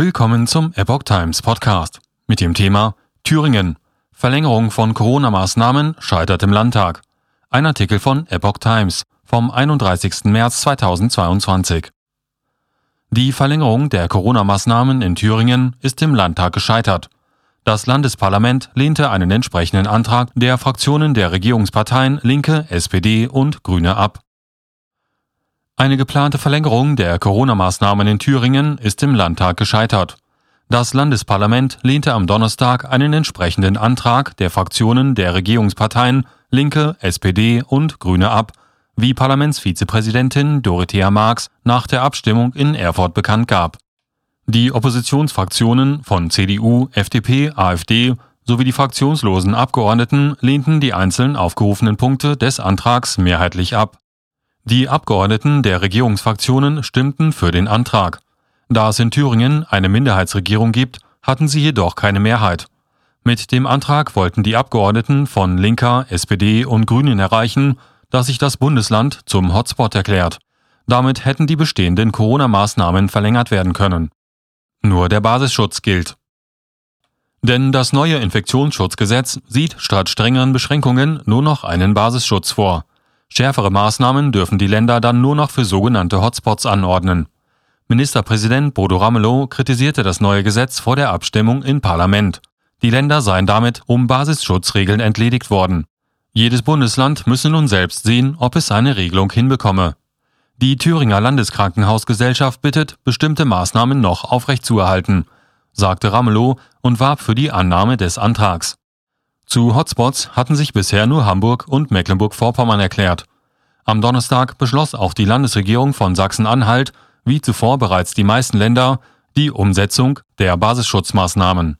Willkommen zum Epoch Times Podcast mit dem Thema Thüringen. Verlängerung von Corona-Maßnahmen scheitert im Landtag. Ein Artikel von Epoch Times vom 31. März 2022. Die Verlängerung der Corona-Maßnahmen in Thüringen ist im Landtag gescheitert. Das Landesparlament lehnte einen entsprechenden Antrag der Fraktionen der Regierungsparteien Linke, SPD und Grüne ab. Eine geplante Verlängerung der Corona-Maßnahmen in Thüringen ist im Landtag gescheitert. Das Landesparlament lehnte am Donnerstag einen entsprechenden Antrag der Fraktionen der Regierungsparteien Linke, SPD und Grüne ab, wie Parlamentsvizepräsidentin Dorothea Marx nach der Abstimmung in Erfurt bekannt gab. Die Oppositionsfraktionen von CDU, FDP, AfD sowie die fraktionslosen Abgeordneten lehnten die einzeln aufgerufenen Punkte des Antrags mehrheitlich ab. Die Abgeordneten der Regierungsfraktionen stimmten für den Antrag. Da es in Thüringen eine Minderheitsregierung gibt, hatten sie jedoch keine Mehrheit. Mit dem Antrag wollten die Abgeordneten von Linker, SPD und Grünen erreichen, dass sich das Bundesland zum Hotspot erklärt. Damit hätten die bestehenden Corona-Maßnahmen verlängert werden können. Nur der Basisschutz gilt. Denn das neue Infektionsschutzgesetz sieht statt strengeren Beschränkungen nur noch einen Basisschutz vor. Schärfere Maßnahmen dürfen die Länder dann nur noch für sogenannte Hotspots anordnen. Ministerpräsident Bodo Ramelow kritisierte das neue Gesetz vor der Abstimmung im Parlament. Die Länder seien damit um Basisschutzregeln entledigt worden. Jedes Bundesland müsse nun selbst sehen, ob es eine Regelung hinbekomme. Die Thüringer Landeskrankenhausgesellschaft bittet, bestimmte Maßnahmen noch aufrechtzuerhalten, sagte Ramelow und warb für die Annahme des Antrags. Zu Hotspots hatten sich bisher nur Hamburg und Mecklenburg-Vorpommern erklärt. Am Donnerstag beschloss auch die Landesregierung von Sachsen-Anhalt, wie zuvor bereits die meisten Länder, die Umsetzung der Basisschutzmaßnahmen.